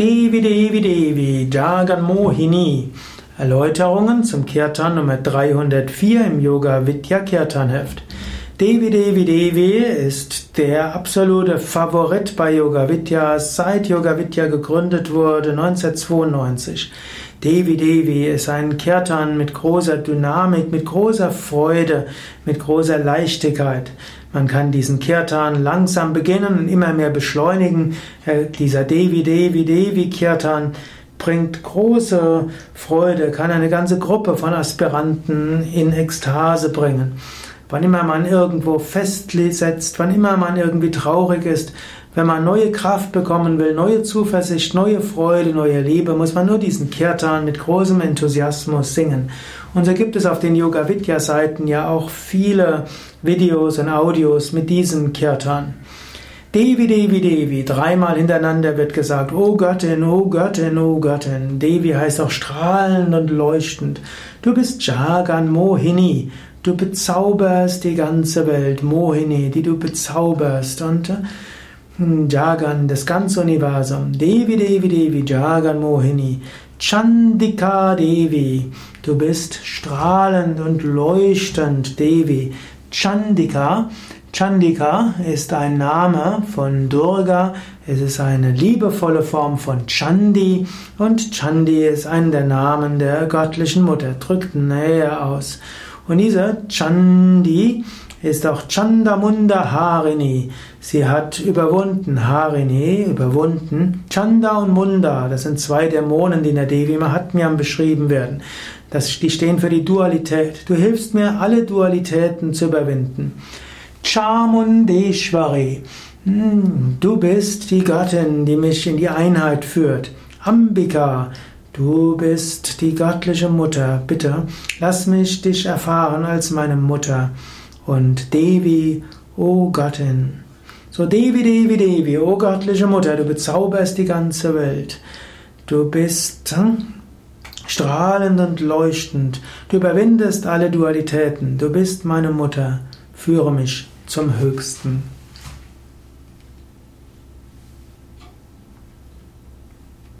Devi Devi Devi Jagan Mohini Erläuterungen zum Kirtan Nummer 304 im Yoga Vidya Kirtan Heft. Devi Devi Devi ist der absolute Favorit bei Yoga Vidya, seit Yoga Vidya gegründet wurde 1992. Devi Devi ist ein Kirtan mit großer Dynamik, mit großer Freude, mit großer Leichtigkeit. Man kann diesen Kirtan langsam beginnen und immer mehr beschleunigen. Dieser Devi Devi Devi Kirtan bringt große Freude, kann eine ganze Gruppe von Aspiranten in Ekstase bringen. Wann immer man irgendwo festsetzt, wann immer man irgendwie traurig ist, wenn man neue Kraft bekommen will, neue Zuversicht, neue Freude, neue Liebe, muss man nur diesen Kirtan mit großem Enthusiasmus singen. Und so gibt es auf den Yoga Vidya Seiten ja auch viele Videos und Audios mit diesem Kirtan. Devi, Devi, Devi, dreimal hintereinander wird gesagt, O Göttin, O Göttin, O Göttin. Devi heißt auch strahlend und leuchtend. Du bist Jagan Mohini. Du bezauberst die ganze Welt. Mohini, die du bezauberst. Und hm, Jagan, das ganze Universum. Devi, Devi, Devi, Jagan Mohini. Chandika Devi. Du bist strahlend und leuchtend, Devi. Chandika Chandika ist ein Name von Durga, es ist eine liebevolle Form von Chandi und Chandi ist einer der Namen der göttlichen Mutter, drückt Nähe aus. Und diese Chandi ist auch Chandamunda Harini. Sie hat überwunden, Harini, überwunden. Chanda und Munda, das sind zwei Dämonen, die in der Devi Mahatmyam beschrieben werden. Das, die stehen für die Dualität. Du hilfst mir, alle Dualitäten zu überwinden. Chamundeshwari. Hm, du bist die Göttin, die mich in die Einheit führt. Ambika. Du bist die göttliche Mutter. Bitte, lass mich dich erfahren als meine Mutter. Und Devi, o Göttin. So Devi, Devi, Devi, o göttliche Mutter, du bezauberst die ganze Welt. Du bist hm, strahlend und leuchtend. Du überwindest alle Dualitäten. Du bist meine Mutter. Führe mich zum Höchsten.